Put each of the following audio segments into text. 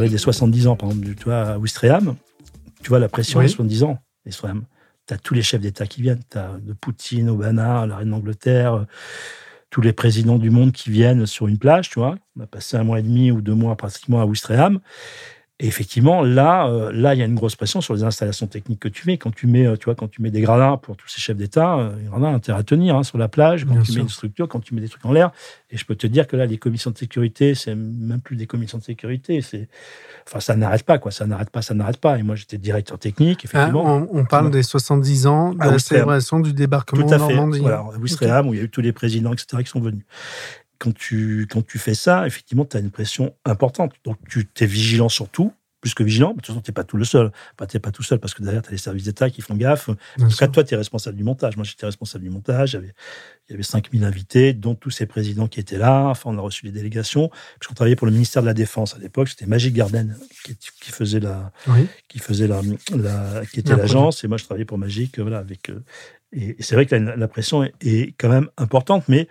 parlais des 70 ans, par exemple, tu vois, à Ouistreham, tu vois la pression Oui. des 70 ans, Ouistreham. Tu as tous les chefs d'État qui viennent. Tu as de Poutine, Obama, la reine d'Angleterre, euh, tous les présidents du monde qui viennent sur une plage, tu vois. On a passé un mois et demi ou deux mois pratiquement à Ouistreham. Et effectivement, là, euh, là, il y a une grosse pression sur les installations techniques que tu mets. Quand tu mets, euh, tu vois, quand tu mets des gradins pour tous ces chefs d'État, euh, il y en a intérêt à tenir hein, sur la plage. Quand Bien tu sûr. mets une structure, quand tu mets des trucs en l'air. Et je peux te dire que là, les commissions de sécurité, c'est même plus des commissions de sécurité. C'est, enfin, ça n'arrête pas, quoi. Ça n'arrête pas, ça n'arrête pas. Et moi, j'étais directeur technique, Ah, effectivement. on, on parle des 70 ans de la célébration du débarquement Tout à en fait. Normandie. Voilà, à Ouistreham, où il y a eu tous les présidents, etc., qui sont venus. Quand tu, quand tu fais ça, effectivement, tu as une pression importante. Donc, tu es vigilant sur tout, plus que vigilant. Mais de toute façon, tu n'es pas tout le seul. Enfin, tu n'es pas tout seul parce que derrière, tu as les services d'État qui font gaffe. Bien En tout cas, toi, tu es responsable du montage. Moi, j'étais responsable du montage. Il y avait, il y avait 5000 invités, dont tous ces présidents qui étaient là. Enfin, on a reçu des délégations. Parce qu'on travaillait pour le ministère de la Défense à l'époque. C'était Magic Garden qui, qui faisait la, Oui. qui faisait la, la- qui était La l'agence et moi je travaillais pour Magic euh, voilà avec euh, et, et c'est vrai que la, la pression est, est quand même importante mais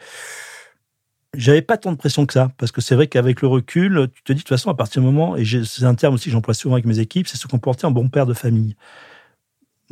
j'avais pas tant de pression que ça parce que c'est vrai qu'avec le recul tu te dis de toute façon à partir du moment et c'est un terme aussi que j'emploie souvent avec mes équipes c'est se comporter en bon père de famille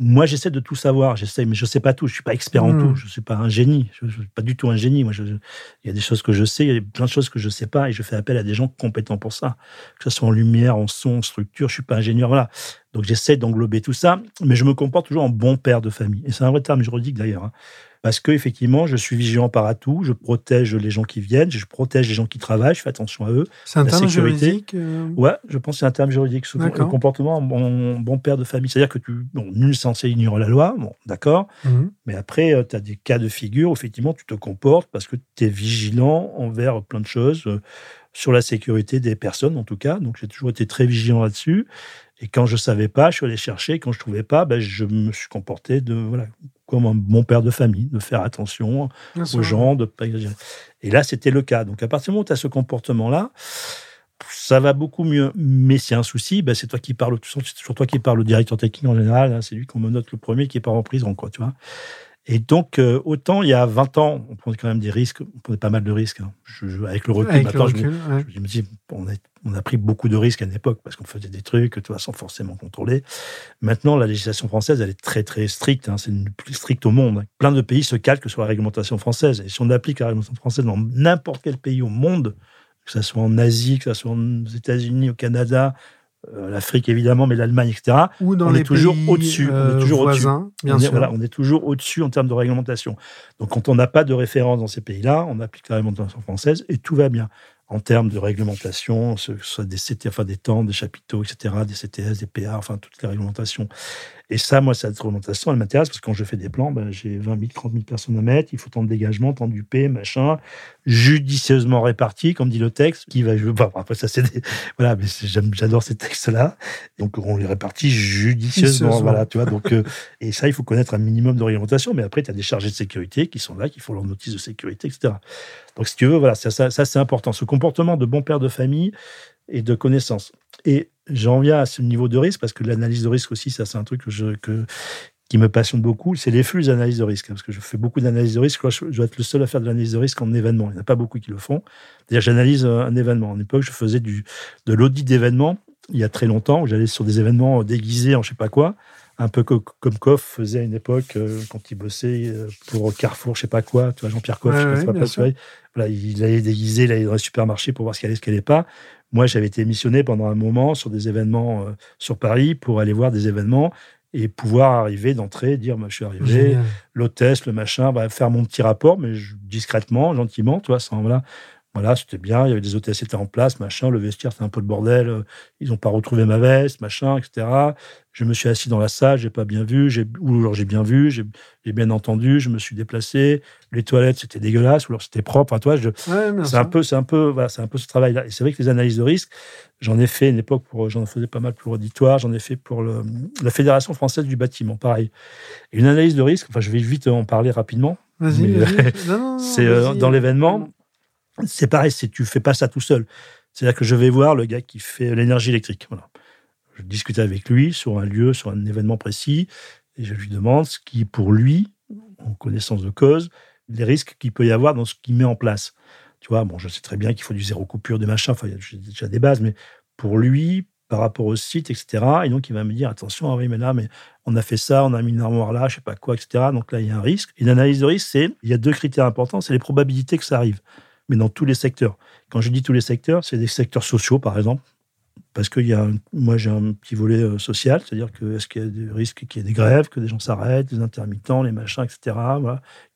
moi j'essaie de tout savoir j'essaie mais je sais pas tout je suis pas expert en Mhm. tout je suis pas un génie je, je suis pas du tout un génie moi il y a des choses que je sais il y a plein de choses que je sais pas et je fais appel à des gens compétents pour ça que ce soit en lumière en son en structure je suis pas ingénieur voilà donc j'essaie d'englober tout ça, mais je me comporte toujours en bon père de famille. Et c'est un vrai terme juridique d'ailleurs. hein. Parce que effectivement, je suis vigilant par à tout, je protège les gens qui viennent, je protège les gens qui travaillent, je fais attention à eux. C'est un La terme sécurité. juridique. euh, Ouais, je pense que c'est un terme juridique, D'accord. le comportement en bon, bon père de famille. C'est-à-dire que tu, bon, nul censé ignorer la loi, bon, d'accord, mhm. mais après, tu as des cas de figure où effectivement tu te comportes parce que tu es vigilant envers plein de choses, euh, sur la sécurité des personnes en tout cas. Donc j'ai toujours été très vigilant là-dessus. Et quand je savais pas, je suis allé chercher. Quand je trouvais pas, ben, je me suis comporté de, voilà, comme un bon père de famille, de faire attention Bien aux sûr. gens, de pas exagérer. Et là, c'était le cas. Donc à partir du moment où tu as ce comportement-là, ça va beaucoup mieux. Mais s'il y a un souci, ben, c'est toi qui parles, c'est toujours toi qui parles au directeur technique en général. hein, c'est lui qu'on me note le premier qui part en prison, quoi, tu vois. Et donc, euh, autant il y a 20 ans, on prenait quand même des risques, on prenait pas mal de risques. hein. Je- je- avec le recul, Avec le maintenant, je me- recul, ouais. je me dis, on a, on a pris beaucoup de risques à une époque parce qu'on faisait des trucs, tu vois, sans forcément contrôler. Maintenant, la législation française, elle est très, très stricte. hein. c'est une plus stricte au monde. Plein de pays se calquent sur la réglementation française. Et si on applique la réglementation française dans n'importe quel pays au monde, que ce soit en Asie, que ce soit aux États-Unis, au Canada, l'Afrique évidemment, mais l'Allemagne, etc., Ou dans on les est toujours au-dessus, on est euh, toujours au-dessus. voisins, bien on est, sûr. voilà, on est toujours au-dessus en termes de réglementation. Donc, quand on n'a pas de référence dans ces pays-là, on applique la réglementation française et tout va bien. En termes de réglementation, que ce soit des CT, enfin des temps, des chapiteaux, etc., des CTS, des PA, enfin toutes les réglementations. Et ça, moi, cette réglementation, elle m'intéresse parce que quand je fais des plans, ben, j'ai 20 000, 30 000 personnes à mettre, il faut tant de dégagement, tant d'UP, machin, judicieusement réparti, comme dit le texte, qui va. Bon, après, ça, c'est des. Voilà, mais j'adore ces textes-là. Donc, on les répartit judicieusement. Voilà, tu vois. Donc, euh, et ça, il faut connaître un minimum de réglementation. Mais après, tu as des chargés de sécurité qui sont là, qui font leur notice de sécurité, etc. Donc, si tu veux, voilà, ça, ça, ça, c'est important. Ce comportement de bon père de famille et de connaissance. Et j'en viens à ce niveau de risque, parce que l'analyse de risque aussi, ça, c'est un truc que je, que, qui me passionne beaucoup, c'est les flux d'analyse de risque. hein, Parce que je fais beaucoup d'analyse de risque. Je, dois être le seul à faire de l'analyse de risque en événement. Il n'y en a pas beaucoup qui le font. C'est-à-dire, j'analyse euh, un événement. En époque, je faisais du, de l'audit d'événements il y a très longtemps, où j'allais sur des événements déguisés en je sais pas quoi, un peu co- comme Coff faisait à une époque euh, quand il bossait euh, pour Carrefour, je sais pas quoi, tu vois, Jean-Pierre Ouais, je sais ouais, voilà, il allait déguiser, il allait dans les supermarchés pour voir ce qu'il allait, ce qu'il allait pas. Moi, j'avais été missionné pendant un moment sur des événements euh, sur Paris pour aller voir des événements et pouvoir arriver d'entrée, dire, moi, je suis arrivé, l'hôtesse, le machin, bah, faire mon petit rapport, mais je- discrètement, gentiment, tu vois, sans, voilà. Voilà, c'était bien, il y avait des hôtesses qui étaient en place, machin, le vestiaire, c'était un peu le bordel, euh, ils n'ont pas retrouvé ma veste, machin, etc. Je me suis assis dans la salle, j'ai pas bien vu, ou alors j'ai bien vu, j'ai, bien entendu, je me suis déplacé, les toilettes, c'était dégueulasse, ou alors c'était propre, enfin, toi, je, Ouais, bien c'est un peu, c'est un peu, voilà, c'est un peu ce travail-là. Et c'est vrai que les analyses de risque, j'en ai fait une époque pour, j'en faisais pas mal pour l'auditoire, j'en ai fait pour le, la Fédération française du bâtiment, pareil. Et une analyse de risque, enfin, je vais vite en parler rapidement. Non, C'est euh, dans l'événement, c'est pareil, c'est tu fais pas ça tout seul. C'est-à-dire que je vais voir le gars qui fait l'énergie électrique. Voilà. Je discute avec lui sur un lieu, sur un événement précis, et je lui demande ce qui, pour lui, en connaissance de cause, les risques qu'il peut y avoir dans ce qu'il met en place. Tu vois, bon, je sais très bien qu'il faut du zéro coupure, des machins, enfin, j'ai déjà des bases, mais pour lui, par rapport au site, etc. Et donc, il va me dire, attention, ah oui, mais là, mais on a fait ça, on a mis une armoire là, je sais pas quoi, etc. Donc là, il y a un risque. Et l'analyse de risque, c'est, il y a deux critères importants, c'est les probabilités que ça arrive. Mais dans tous les secteurs. Quand je dis tous les secteurs, c'est des secteurs sociaux, par exemple. Parce que y a, moi, j'ai un petit volet euh, social, c'est-à-dire que est-ce qu'il y a des risques qu'il y ait des grèves, que des gens s'arrêtent, des intermittents, les machins, etc.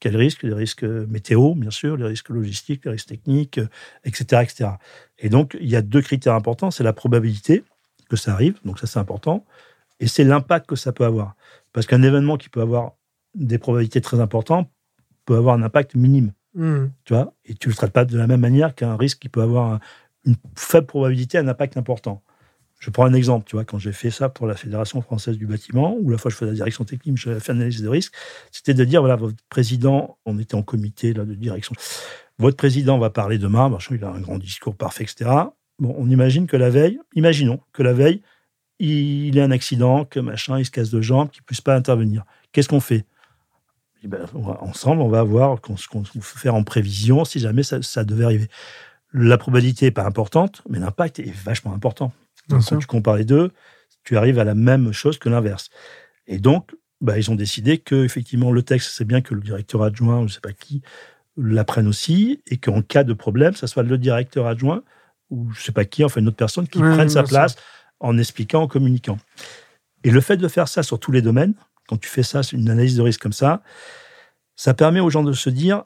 Quels risques? Les risques météo, bien sûr, les risques logistiques, les risques techniques, etc., euh, etc. Et donc, il y a deux critères importants, c'est la probabilité, que ça arrive, donc ça c'est important, et c'est l'impact que ça peut avoir. Parce qu'un événement qui peut avoir des probabilités très importantes peut avoir un impact minime. Hmm. Tu vois Et tu ne le traites pas de la même manière qu'un risque qui peut avoir une faible probabilité, un impact important. Je prends un exemple, tu vois, quand j'ai fait ça pour la Fédération française du bâtiment, ou la fois je faisais la direction technique, je fait analyse de risque, c'était de dire, voilà, votre président, on était en comité là, de direction, votre président va parler demain, machin, il a un grand discours parfait, etc. Bon, on imagine que la veille, imaginons que la veille, il ait un accident, que machin, il se casse de jambes, qu'il ne puisse pas intervenir. Qu'est-ce qu'on fait? Eh ben, Ensemble, on va voir ce qu'on peut faire en prévision si jamais ça, devait arriver. La probabilité n'est pas importante, mais l'impact est vachement important. Donc, quand tu compares les deux, tu arrives à la même chose que l'inverse. Et donc, bah, ils ont décidé que effectivement le texte, c'est bien que le directeur adjoint, je ne sais pas qui, l'apprenne aussi, et qu'en cas de problème, ça soit le directeur adjoint ou je sais pas qui, enfin une autre personne qui prenne sa place en expliquant, en communiquant. Et le fait de faire ça sur tous les domaines, quand tu fais ça, une analyse de risque comme ça, ça permet aux gens de se dire,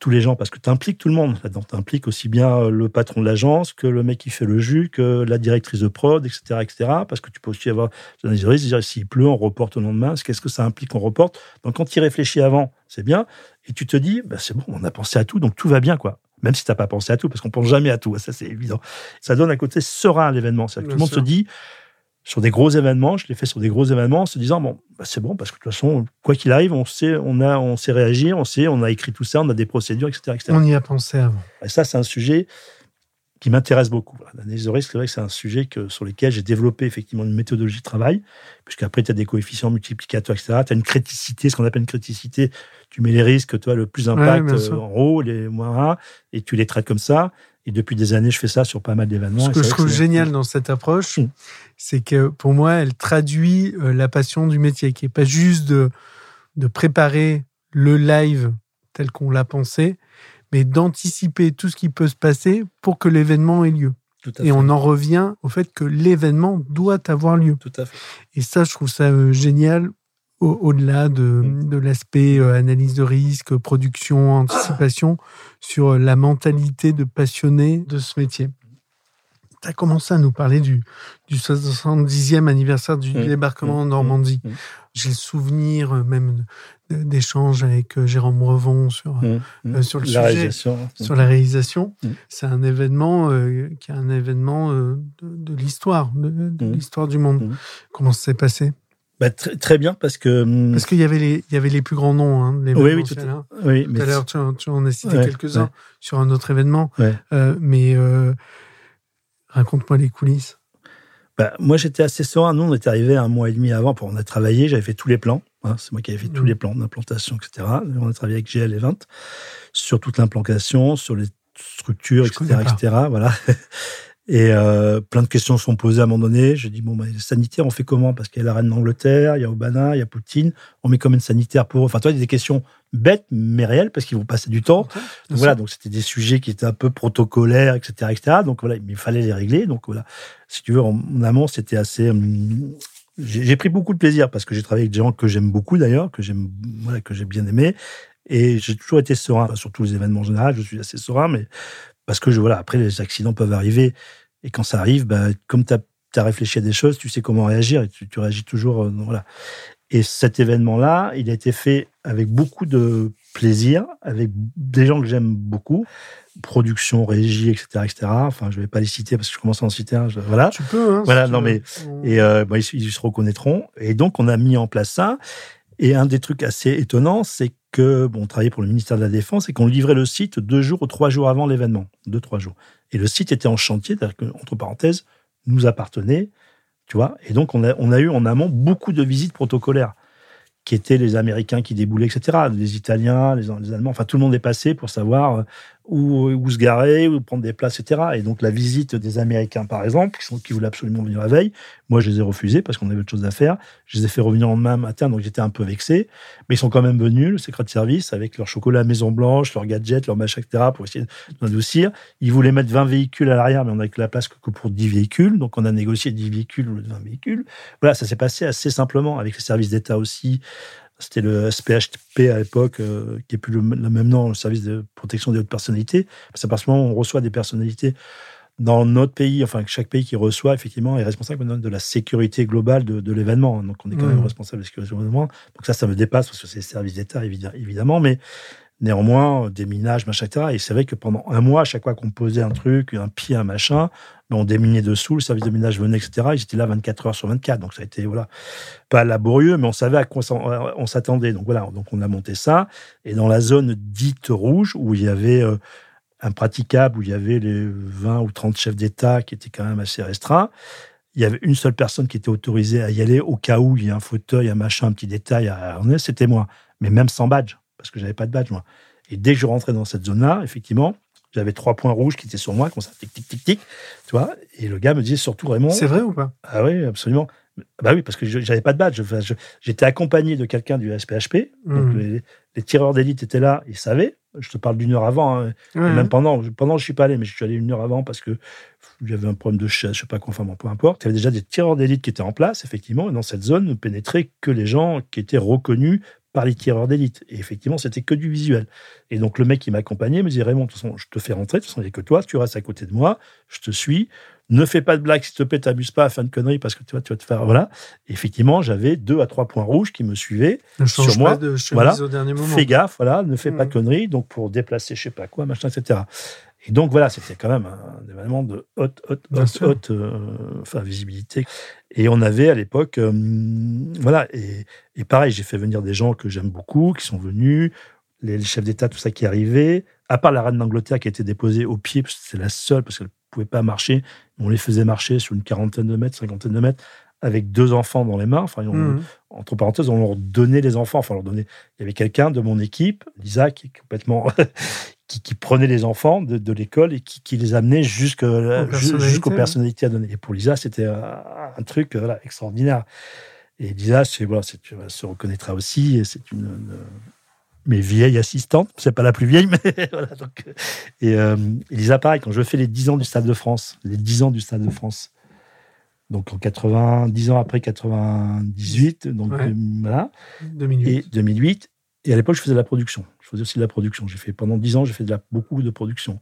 tous les gens, parce que tu impliques tout le monde là-dedans. Tu impliques aussi bien le patron de l'agence que le mec qui fait le jus, que la directrice de prod, etc. etc. parce que tu peux aussi avoir l'analyse de risque, dire s'il pleut, on reporte au lendemain. Qu'est-ce que ça implique, on reporte? Donc quand tu y réfléchis avant, c'est bien. Et tu te dis, bah, c'est bon, on a pensé à tout, donc tout va bien. quoi même si tu n'as pas pensé à tout, parce qu'on pense jamais à tout, ça c'est évident. Ça donne un côté serein à l'événement. Tout le monde se dit, sur des gros événements, je l'ai fait sur des gros événements, en se disant, bon, bah, c'est bon, parce que de toute façon, quoi qu'il arrive, on sait, on, a, on sait réagir, on sait, on a écrit tout ça, on a des procédures, etc. etc. On y a pensé avant. Et ça, c'est un sujet qui m'intéresse beaucoup. L'analyse de risque, c'est vrai que c'est un sujet que, sur lequel j'ai développé effectivement une méthodologie de travail, puisqu'après, tu as des coefficients multiplicateurs, etc. Tu as une criticité, ce qu'on appelle une criticité. Tu mets les risques, toi, le plus impact euh, en haut, les moins 1, et tu les traites comme ça. Et depuis des années, je fais ça sur pas mal d'événements. Ce que je trouve génial dans cette approche, mmh. c'est que pour moi, elle traduit euh, la passion du métier, qui n'est pas juste de, de préparer le live tel qu'on l'a pensé, mais d'anticiper tout ce qui peut se passer pour que l'événement ait lieu. Et on en revient au fait que l'événement doit avoir lieu. Tout à fait. Et ça, je trouve ça euh, génial au-delà de, mm. de l'aspect euh, analyse de risque, production, anticipation, sur la mentalité de passionné de ce métier. Tu as commencé à nous parler du, du 70e anniversaire du mm. débarquement en mm. Normandie. J'ai le souvenir euh, même d'échanges avec euh, Jérôme Revon sur, mmh, mmh. Euh, sur le la sujet, réalisation. sur la réalisation. Mmh. C'est un événement qui est un événement de, l'histoire, de, l'histoire du monde. Comment ça s'est passé? Bah, très, très, bien parce que parce qu'il y avait les il y avait les plus grands noms hein, oui oui tout, à, oui tout à l'heure tu, tu, en as cité quelques-uns sur un autre événement mais raconte-moi les coulisses bah, moi, j'étais assez serein. Nous, on était arrivé un mois et demi avant. Pour, on a travaillé, j'avais fait tous les plans. Hein, c'est moi qui avais fait tous mmh. les plans d'implantation, etc. On a travaillé avec GL et 20 sur toute l'implantation, sur les structures, etc., etc. Voilà. Et euh, plein de questions sont posées à un moment donné. Je dis, bon, bah, les sanitaires, on fait comment? Parce qu'il y a la reine d'Angleterre, il y a Obama, il y a Poutine. On met combien de sanitaires pour eux Enfin, toi, il y a des questions bêtes, mais réelles, parce qu'ils vont passer du temps. donc, voilà, donc c'était des sujets qui étaient un peu protocolaires, etc., etc. Donc voilà, il fallait les régler. Donc voilà, si tu veux, en, amont, c'était assez... Hum, j'ai pris beaucoup de plaisir parce que j'ai travaillé avec des gens que j'aime beaucoup d'ailleurs, que j'aime, voilà, que j'ai bien aimé. Et j'ai toujours été serein, enfin, sur tous les événements en général, je suis assez serein, mais parce que je, voilà, après les accidents peuvent arriver. Et quand ça arrive, bah, comme tu as, réfléchi à des choses, tu sais comment réagir et tu, réagis toujours. Euh, voilà. Et cet événement-là, il a été fait avec beaucoup de plaisir, avec des gens que j'aime beaucoup, production, régie, etc., etc. Enfin, je vais pas les citer parce que je commence à en citer un. voilà. Tu peux. Hein, voilà, non mais et euh, bah, ils, ils, se reconnaîtront. Et donc on a mis en place ça. Et un des trucs assez étonnants, c'est que bon, on travaillait pour le ministère de la Défense et qu'on livrait le site deux jours ou trois jours avant l'événement, deux trois jours. Et le site était en chantier, c'est-à-dire que, entre parenthèses, nous appartenait, tu vois. Et donc, on a, eu en amont beaucoup de visites protocolaires, qui étaient les Américains qui déboulaient, etc. Les Italiens, les, Allemands, enfin, tout le monde est passé pour savoir euh, où, où se garer, où prendre des places, etc. Et donc la visite des Américains, par exemple, qui, voulaient absolument venir la veille, moi je les ai refusés parce qu'on avait autre chose à faire. Je les ai fait revenir en main matin, donc j'étais un peu vexé. Mais ils sont quand même venus, le secret de service, avec leur chocolat Maison Blanche, leurs gadgets, leurs machins, etc., pour essayer d'adoucir. Ils voulaient mettre 20 véhicules à l'arrière, mais on n'avait que la place que pour 10 véhicules. Donc on a négocié 10 véhicules ou 20 véhicules. Voilà, ça s'est passé assez simplement avec les services d'État aussi. C'était le SPHP à l'époque, euh, qui est plus le, le, même nom, le service de protection des hautes personnalités. Parce qu'à partir du moment où on reçoit des personnalités dans notre pays, enfin chaque pays qui reçoit effectivement est responsable de la sécurité globale de, de l'événement. Donc on est quand même responsable de la sécurité de l'événement. Donc ça, ça me dépasse parce que c'est les services d'État évidemment, mais néanmoins des minages, machin, etc. Et c'est vrai que pendant un mois, à chaque fois qu'on posait un truc, un pied, un machin, ben, on déminait dessous, le service de minage venait, etc. Ils étaient là 24 heures sur 24. Donc ça a été voilà pas laborieux, mais on savait à quoi on s'attendait. Donc voilà, donc on a monté ça. Et dans la zone dite rouge où il y avait euh, impraticable où il y avait les 20 ou 30 chefs d'État qui étaient quand même assez restreints. Il y avait une seule personne qui était autorisée à y aller au cas où il y a un fauteuil, un machin, un petit détail à harnais, c'était moi. Mais même sans badge, parce que j'avais pas de badge, moi. Et dès que je rentrais dans cette zone-là, effectivement, j'avais trois points rouges qui étaient sur moi, comme ça, tic, tic, tic, tic, tu vois. Et le gars me disait surtout, Raymond. C'est vrai ou pas? Ah oui, absolument. Bah oui, parce que j'avais pas de badge. J'étais accompagné de quelqu'un du SPHP. Donc Mmh. les, les tireurs d'élite étaient là, ils savaient. Je te parle d'une heure avant. hein. Et. Même pendant, pendant, je suis pas allé, mais je suis allé une heure avant parce que j'avais un problème de chaise, je sais pas quoi, enfin bon, peu importe. Il y avait déjà des tireurs d'élite qui étaient en place, effectivement. Et dans cette zone ne pénétraient que les gens qui étaient reconnus par les tireurs d'élite. Et effectivement, c'était que du visuel. Et donc le mec qui m'accompagnait me disait Raymond, de toute façon, je te fais rentrer, de toute façon, il n'y a que toi, tu restes à côté de moi, je te suis. Ne fais pas de blagues, s'il te plaît, t'abuse pas à faire une connerie parce que tu vois, tu vas te faire. Voilà. Et effectivement, j'avais deux à trois points rouges qui me. Ne change sur moi, pas de chemise voilà. au dernier moment. Fais gaffe, voilà, ne fais pas de Mhm. conneries, donc pour déplacer je sais pas quoi, machin, etc. Et donc voilà, c'était quand même un événement de haute, haute, haute, haute euh, enfin, visibilité. Et on avait à l'époque, euh, voilà, et, et pareil, j'ai fait venir des gens que j'aime beaucoup, qui sont venus, les, les chefs d'État, tout ça qui arrivait, à part la reine d'Angleterre qui a été déposée au pied, c'est la seule, parce qu'elle ne pouvait pas marcher, on les faisait marcher sur une quarantaine de mètres, cinquantaine de mètres, avec deux enfants dans les mains. Enfin, on- Mhm. entre parenthèses, on leur donnait les enfants. Enfin, on leur donnait. Il y avait quelqu'un de mon équipe, Lisa, qui est complètement. qui, qui prenait les enfants de, de l'école et qui, qui les amenait personnalités, jusqu'aux personnalités à donner. Et pour Lisa, c'était un, un truc euh, voilà, extraordinaire. Et Lisa, c'est, voilà, tu se reconnaîtra aussi. et C'est une, une- mes vieilles assistantes. C'est pas la plus vieille, mais voilà. Donc, euh, et euh, et Lisa, pareil, quand je fais les 10 ans du Stade de France, les 10 ans du Stade de France, donc en 80, 10 ans après 98, donc Ouais. voilà, 2008. et 2008. Et à l'époque, je faisais de la production. Je faisais aussi de la production. J'ai fait pendant 10 ans, j'ai fait de la, beaucoup de production.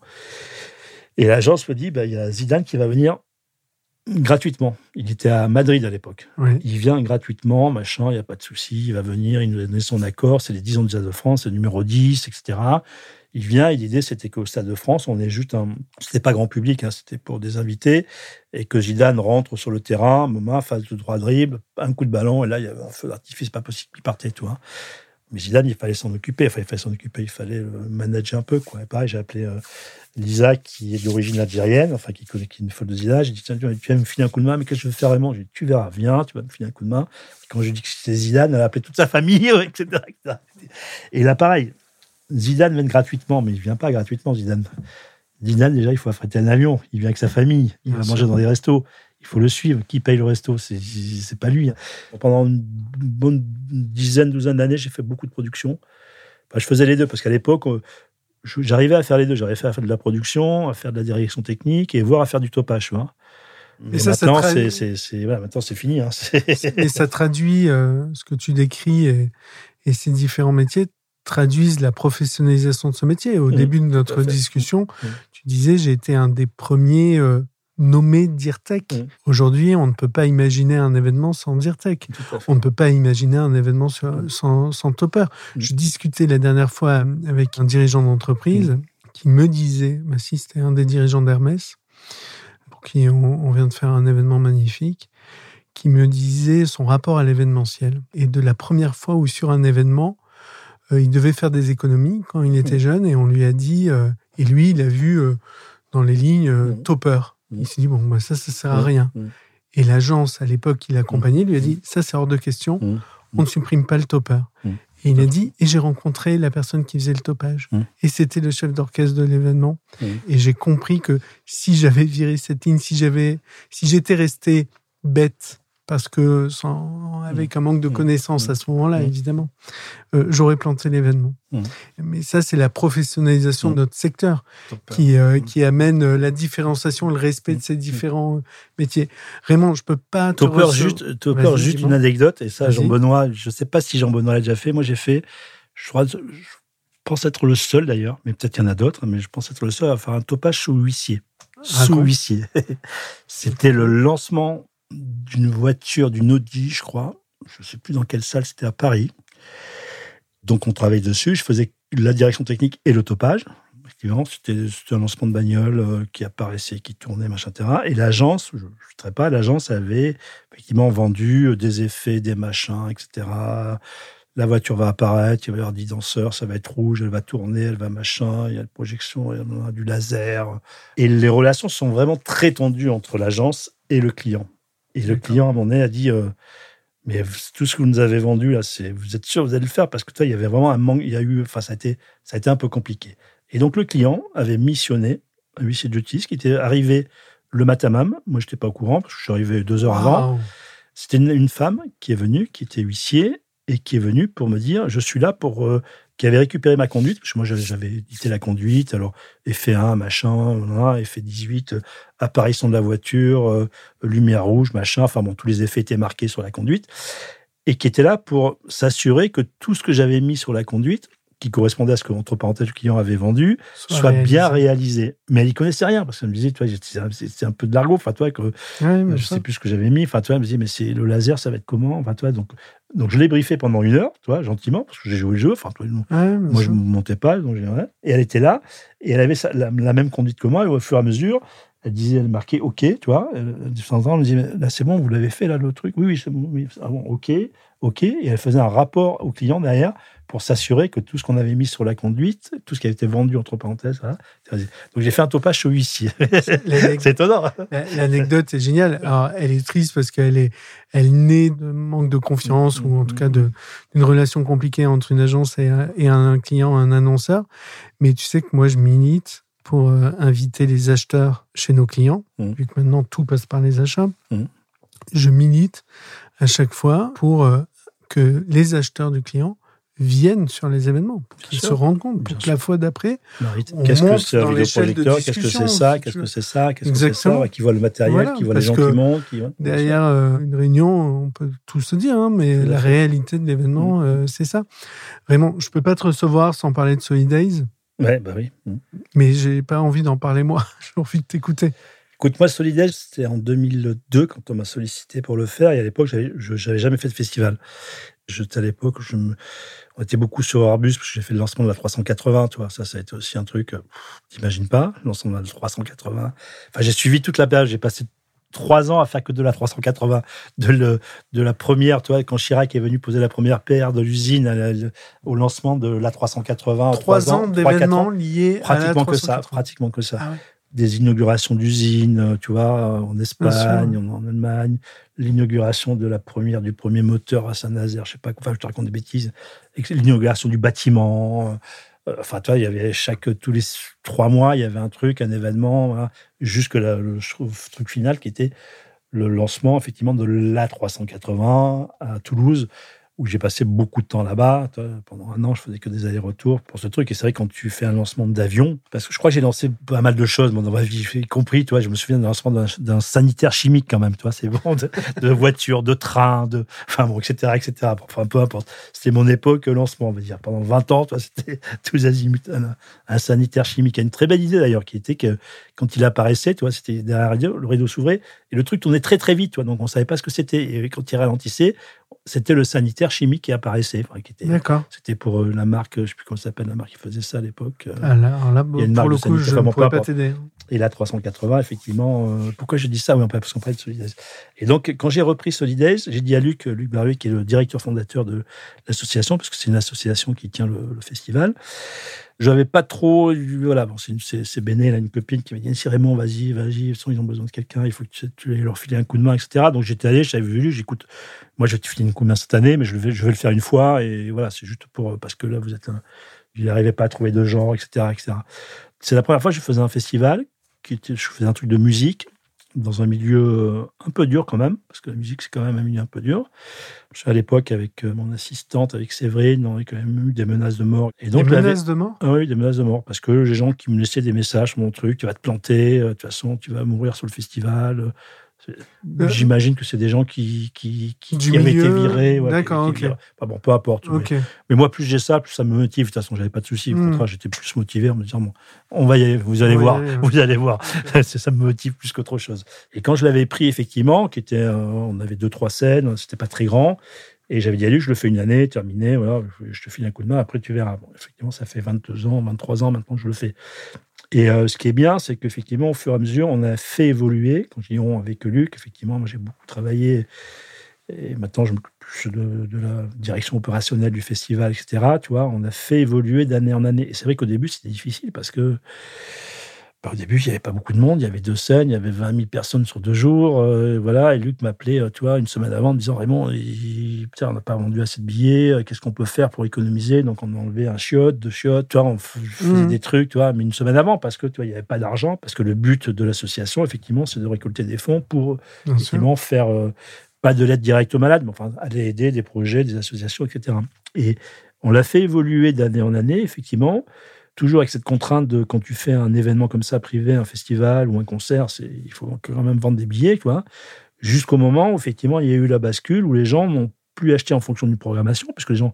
Et l'agence me dit, bah, il y a Zidane qui va venir gratuitement. Il était à Madrid à l'époque. Ouais. Il vient gratuitement, machin, il n'y a pas de souci, il va venir, il nous a donné son accord, c'est les 10 ans du Stade de France, c'est le numéro 10, etc. Il vient, et l'idée c'était qu'au Stade de France, on est juste un. C'était pas grand public, hein, c'était pour des invités, et que Zidane rentre sur le terrain, moment, phase de droit dribble, un coup de ballon, et là il y avait un feu d'artifice, pas possible, il partait, tout. hein. Mais Zidane, il fallait s'en occuper, enfin, il fallait s'en occuper, il fallait le manager un peu, quoi. Et pareil, j'ai appelé euh, Lisa, qui est d'origine algérienne, enfin, qui connaît, qui une folle de Zidane. J'ai dit, tiens, tu vas- me filer un coup de main, mais qu'est-ce que je veux faire vraiment J'ai dit, tu verras, viens, tu vas me filer un coup de main. Quand j'ai dit que c'était Zidane, elle a appelé toute sa famille, etc. Et là, pareil, Zidane vient gratuitement, mais il vient pas gratuitement, Zidane. Zidane, déjà, il faut affréter un avion. Il vient avec sa famille. Il Bien va sûr. manger dans des restos. Il faut le suivre. Qui paye le resto? C'est pas lui. hein. Pendant une bonne dizaine, douzaine d'années, j'ai fait beaucoup de production. Enfin, je faisais les deux parce qu'à l'époque, euh, j'arrivais à faire les deux. J'arrivais à faire de la production, à faire de la direction technique et voire à faire du topage. vois. Mais ça maintenant, traduit- c'est- voilà, fini. hein. Et ça traduit euh, ce que tu décris et, et ces différents métiers traduisent la professionnalisation de ce métier. Au début de notre discussion, tu disais j'ai été un des premiers euh, nommés DIRTEC. Aujourd'hui, on ne peut pas imaginer un événement sans DIRTEC. On ne peut pas imaginer un événement sur- sans, sans topper. Je discutais la dernière fois avec un dirigeant d'entreprise qui me disait, bah si c'était un des dirigeants d'Hermès, pour qui on, on vient de faire un événement magnifique, qui me disait son rapport à l'événementiel. Et de la première fois où sur un événement, il devait faire des économies quand il était jeune et on lui a dit, euh, et lui, il a vu euh, dans les lignes euh, Mhm. topper. Mhm. Il s'est dit, bon, bah, ça, ça sert à Mhm. rien. Et l'agence, à l'époque, qui l'accompagnait, lui a dit, ça, c'est hors de question. On ne supprime pas le topper. Et il a dit, et j'ai rencontré la personne qui faisait le topage. Mmh. Et c'était le chef d'orchestre de l'événement. Mmh. Et j'ai compris que si j'avais viré cette ligne, si j'avais, si j'étais resté bête, parce que sans, avec un manque de Mmh. connaissances Mmh. à ce moment-là, Mmh. évidemment, euh, j'aurais planté l'événement. Mais ça, c'est la professionnalisation de notre secteur qui, euh, qui amène euh, la différenciation, le respect de ces différents métiers. Raymond, je peux pas te recevoir- juste, Vas-y, juste une anecdote, et ça. Jean-Benoît, je ne sais pas si Jean-Benoît l'a déjà fait. Moi, j'ai fait, je crois, je pense être le seul d'ailleurs, mais peut-être qu'il y en a d'autres, mais je pense être le seul à faire un topage sous huissier. Sous Raconte. huissier. c'était le lancement d'une voiture, d'une Audi, je crois. Je ne sais plus dans quelle salle, c'était à Paris. Donc, on travaillait dessus. Je faisais la direction technique et le topage. C'était un lancement de bagnole euh, qui apparaissait, qui tournait, machin, etc. Et l'agence, je ne sais pas, l'agence avait effectivement vendu euh, des effets, des machins, etc. La voiture va apparaître, il va y avoir 10 danseurs, ça va être rouge, elle va tourner, elle va machin, il y a la projection, il y a du laser. Et les relations sont vraiment très tendues entre l'agence et le client. Et le client, à un moment donné, a dit euh, Mais tout ce que vous nous avez vendu, là, c'est, vous êtes sûr que vous allez le faire? Parce que toi, il y avait vraiment un manque, il y a eu, enfin, ça a été, ça a été un peu compliqué. Et donc, le client avait missionné un huissier de justice qui était arrivé le matin même. Moi, je n'étais pas au courant, parce que je suis arrivé deux heures avant. C'était une, une femme qui est venue, qui était huissier, et qui est venue pour me dire Je suis là pour. euh, qui avait récupéré ma conduite, parce que moi j'avais- édité la conduite, alors effet 1, machin, effet 18, euh, apparition de la voiture, euh, lumière rouge, machin, enfin bon, tous les effets étaient marqués sur la conduite, et qui était là pour s'assurer que tout ce que j'avais mis sur la conduite, qui correspondait à ce que, entre parenthèses, le client avait vendu, soit bien réalisé. Mais elle y connaissait rien, parce qu'elle me disait, tu vois, j'étais- c'était un peu de l'argot, enfin, toi, que, Ouais, je ça- sais plus ce que j'avais mis. Enfin, tu vois, elle me disait, mais c'est le laser, ça va être comment? Enfin, tu vois, donc, donc je l'ai briefé pendant une heure, tu vois, gentiment, parce que j'ai joué le jeu. Enfin, toi, ouais, moi, ça- je ne montais pas, donc et elle était là, et elle avait la, la même conduite que moi, et au fur et à mesure, elle disait, elle marquait OK, tu vois. De temps en temps, elle me disait, là, c'est bon, vous l'avez fait, là, le truc Oui, oui, c'est bon, oui, ah bon, OK, OK. Et elle faisait un rapport au client derrière pour s'assurer que tout ce qu'on avait mis sur la conduite, tout ce qui avait été vendu, entre parenthèses, voilà, donc j'ai fait un topage au huissier. C'est étonnant. La- L'anecdote est géniale. Alors, elle est triste parce qu'elle est, elle naît de manque de confiance ou en tout cas de- d'une relation compliquée entre une agence et un, et un client, un annonceur. Mais tu sais que moi, je milite pour euh, inviter les acheteurs chez nos clients, Mhm. vu que maintenant tout passe par les achats. Mhm. Je milite à chaque fois pour euh, que les acheteurs du client viennent sur les événements, pour qu'ils se rendent compte, pour que la fois d'après, Qu'est-ce que c'est un vidéoprojecteur? Qu'est-ce que c'est ça? Qu'est-ce que c'est ça? Qu'est-ce que c'est ça? Qui voit le matériel, Voilà, qui voit les gens que qui montent. Qui... Derrière euh, une réunion, on peut tout se dire, hein, mais la réalité de l'événement, Mm. euh, c'est ça. Vraiment, je peux pas te recevoir sans parler de Solidays. Ouais, bah oui. Mm. mais j'ai pas envie d'en parler moi. J'ai envie de t'écouter. Écoute, moi, Solidaire, c'était en 2002 quand on m'a sollicité pour le faire. Et à l'époque, j'avais- je n'avais jamais fait de festival. J'étais à l'époque, me... on était beaucoup sur Airbus parce que j'ai fait le lancement de la 380. Tu vois, ça, ça a été aussi un truc, euh, t'imagines pas, le lancement de la 380. Enfin, j'ai suivi toute la période. J'ai passé trois ans à faire que de la 380, de, le, de la première, tu vois, quand Chirac est venu poser la première paire de l'usine la- au lancement de la 380. Trois ans d'événements liés à la Pratiquement que ça, 380. pratiquement que ça Ah ouais. des inaugurations d'usines, euh, tu vois, euh, en Espagne, en, en Allemagne, l'inauguration de la première du premier moteur à Saint-Nazaire, je sais pas, enfin, je te raconte des bêtises, l'inauguration du bâtiment. Enfin, tu vois, il y avait chaque tous les trois mois, il y avait un truc, un événement, jusque le truc final qui était le lancement effectivement de la 380 à Toulouse où j'ai passé beaucoup de temps là-bas. Pendant un an, je faisais que des allers-retours pour ce truc. Et c'est vrai, quand tu fais un lancement d'avion, parce que je crois que j'ai lancé pas mal de choses moi, dans ma vie, y compris, tu vois, je me souviens d'un lancement d'un- sanitaire chimique quand même, tu vois, c'est bon, de, voitures, de trains, de, enfin bon, etc., etc. Enfin, peu importe. C'était mon époque euh, lancement, on va dire. Pendant 20 ans, tu vois, c'était tous azimuts. Un, un sanitaire chimique. A une très belle idée d'ailleurs, qui était que quand il apparaissait, tu vois, c'était derrière la radio, le rideau s'ouvrait et le truc tournait très très vite, tu vois, donc on savait pas ce que c'était. Et quand il ralentissait, c'était le sanitaire chimique qui apparaissait. Enfin, qui était, D'accord. c'était pour euh, la marque, je sais plus comment s'appelle, la marque qui faisait ça à l'époque. euh, Ah alors là, Il y a une pour marque le coup, sanitaire, je enfin, ne peu pourrais pas t'aider. Et là, 380, effectivement, euh, pourquoi je dis ça? Oui, parce qu'on parlait de Solidays. Et donc, quand j'ai repris Solidays, j'ai dit à Luc, Luc Barbier, qui est le directeur fondateur de l'association, parce que c'est une association qui tient le, festival, je n'avais pas trop. Voilà, bon, c'est Béné, là, une copine qui m'a dit Si Raymond, vas-y, vas-y, ils ont besoin de quelqu'un, il faut que tu, leur files un coup de main, etc. Donc j'étais allé, j'avais vu, j'écoute, moi je vais te filer un coup de main cette année, mais je vais, je vais le faire une fois, et voilà, c'est juste pour. Parce que là, vous êtes un. Il n'arrivait pas à trouver de genre, etc. etc. C'est la première fois que je faisais un festival, qui je faisais un truc de musique, dans un milieu euh, un peu dur quand même, parce que la musique, c'est quand même un milieu un peu dur. Je suis à l'époque avec euh, mon assistante, avec Séverine, on a quand même eu des menaces de mort. Et donc, des menaces de mort? Ah Oui, des menaces de mort. Parce que les gens qui me laissaient des messages, mon truc, tu vas te planter, euh, de toute façon, tu vas mourir sur le festival. Euh, j'imagine que c'est des gens qui, qui, qui, avaient été virés. D'accord, ok. bon, peu importe. Mais, moi, plus j'ai ça, plus ça me motive. De toute façon, j'avais pas de soucis. Hmm. j'étais plus motivé en me disant, bon, on va y aller, vous allez voir, vous allez voir. ça me motive plus qu'autre chose. Et quand je l'avais pris, effectivement, qui était, euh, on avait deux, trois scènes, c'était pas très grand. Et j'avais dit à lui, je le fais une année, terminé, voilà, je te file un coup de main, après tu verras. Bon, effectivement, ça fait 22 ans, 23 ans maintenant que je le fais. Et euh, ce qui est bien, c'est qu'effectivement, au fur et à mesure, on a fait évoluer. Quand je dis avec Luc, effectivement, j'ai beaucoup travaillé. Et maintenant, je m'occupe plus de, de, la direction opérationnelle du festival, etc. Tu vois, on a fait évoluer d'année en année. Et c'est vrai qu'au début, c'était difficile parce que bah, au début, il n'y avait pas beaucoup de monde, il y avait deux scènes, il y avait 20 000 personnes sur deux jours. Euh, voilà, et Luc m'appelait, euh, tu vois, une semaine avant en me disant Raymond, on n'a pas vendu assez de billets, euh, qu'est-ce qu'on peut faire pour économiser? Donc, on a enlevé un chiotte, deux chiottes, tu vois, on faisait mmh. des trucs, tu vois, mais une semaine avant, parce que, tu vois, il n'y avait pas d'argent, parce que le but de l'association, effectivement, c'est de récolter des fonds pour, effectivement, faire, pas de l'aide directe aux malades, mais enfin, aller aider des projets, des associations, etc. Et on l'a fait évoluer d'année en année, effectivement toujours avec cette contrainte de quand tu fais un événement comme ça privé, un festival ou un concert, c'est il faut quand même vendre des billets, quoi. Jusqu'au moment où effectivement il y a eu la bascule où les gens n'ont plus acheté en fonction d'une programmation, puisque les gens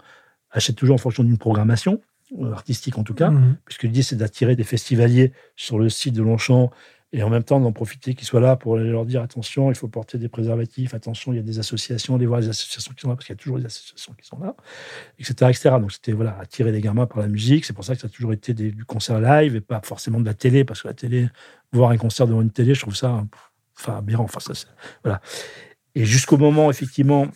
achètent toujours en fonction d'une programmation euh, artistique en tout cas, mmh puisque l'idée c'est d'attirer des festivaliers sur le site de Longchamp et en même temps d'en profiter qu'ils soient là pour leur dire attention, il faut porter des préservatifs, attention, il y a des associations, aller voir les associations qui sont là, parce qu'il y a toujours des associations qui sont là, etc. etc. Donc c'était voilà, attirer les gamins par la musique, c'est pour ça que ça a toujours été du concert live et pas forcément de la télé, parce que la télé, voir un concert devant une télé, je trouve ça enfin, aberrant. Enfin, ça, voilà. Et jusqu'au moment, effectivement,